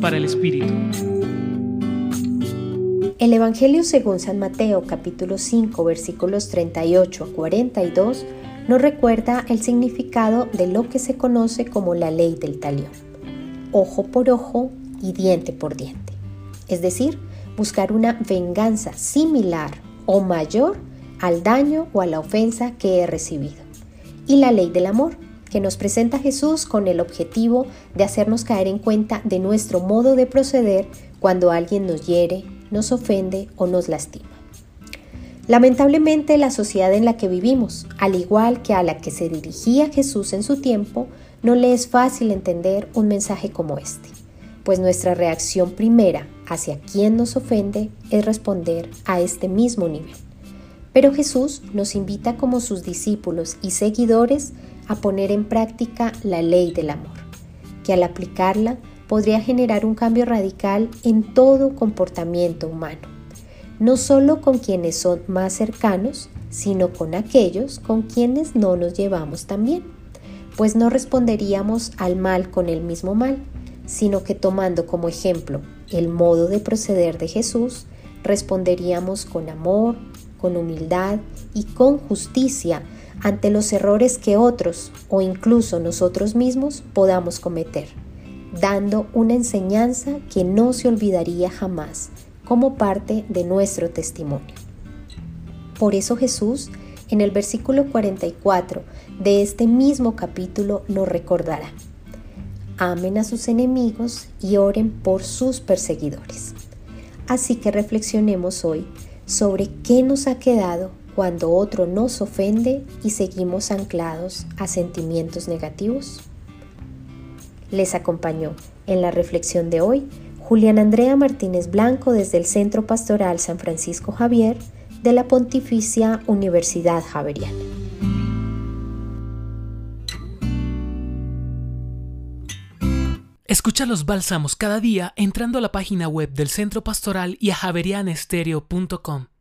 Para el Espíritu. El Evangelio según San Mateo capítulo 5 versículos 38 a 42 nos recuerda el significado de lo que se conoce como la ley del talión, ojo por ojo y diente por diente, es decir, buscar una venganza similar o mayor al daño o a la ofensa que he recibido. Y la ley del amor, que nos presenta Jesús con el objetivo de hacernos caer en cuenta de nuestro modo de proceder cuando alguien nos hiere, nos ofende o nos lastima. Lamentablemente la sociedad en la que vivimos, al igual que a la que se dirigía Jesús en su tiempo, no le es fácil entender un mensaje como este, pues nuestra reacción primera hacia quien nos ofende es responder a este mismo nivel. Pero Jesús nos invita como sus discípulos y seguidores a poner en práctica la ley del amor, que al aplicarla podría generar un cambio radical en todo comportamiento humano, no solo con quienes son más cercanos, sino con aquellos con quienes no nos llevamos tan bien, pues no responderíamos al mal con el mismo mal, sino que tomando como ejemplo el modo de proceder de Jesús, responderíamos con amor, con humildad y con justicia ante los errores que otros o incluso nosotros mismos podamos cometer, dando una enseñanza que no se olvidaría jamás como parte de nuestro testimonio. Por eso Jesús, en el versículo 44 de este mismo capítulo, nos recordará, amen a sus enemigos y oren por sus perseguidores. Así que reflexionemos hoy sobre qué nos ha quedado cuando otro nos ofende y seguimos anclados a sentimientos negativos. Les acompañó en la reflexión de hoy Julián Andrea Martínez Blanco desde el Centro Pastoral San Francisco Javier de la Pontificia Universidad Javeriana. Escucha los bálsamos cada día entrando a la página web del Centro Pastoral y a javerianestereo.com.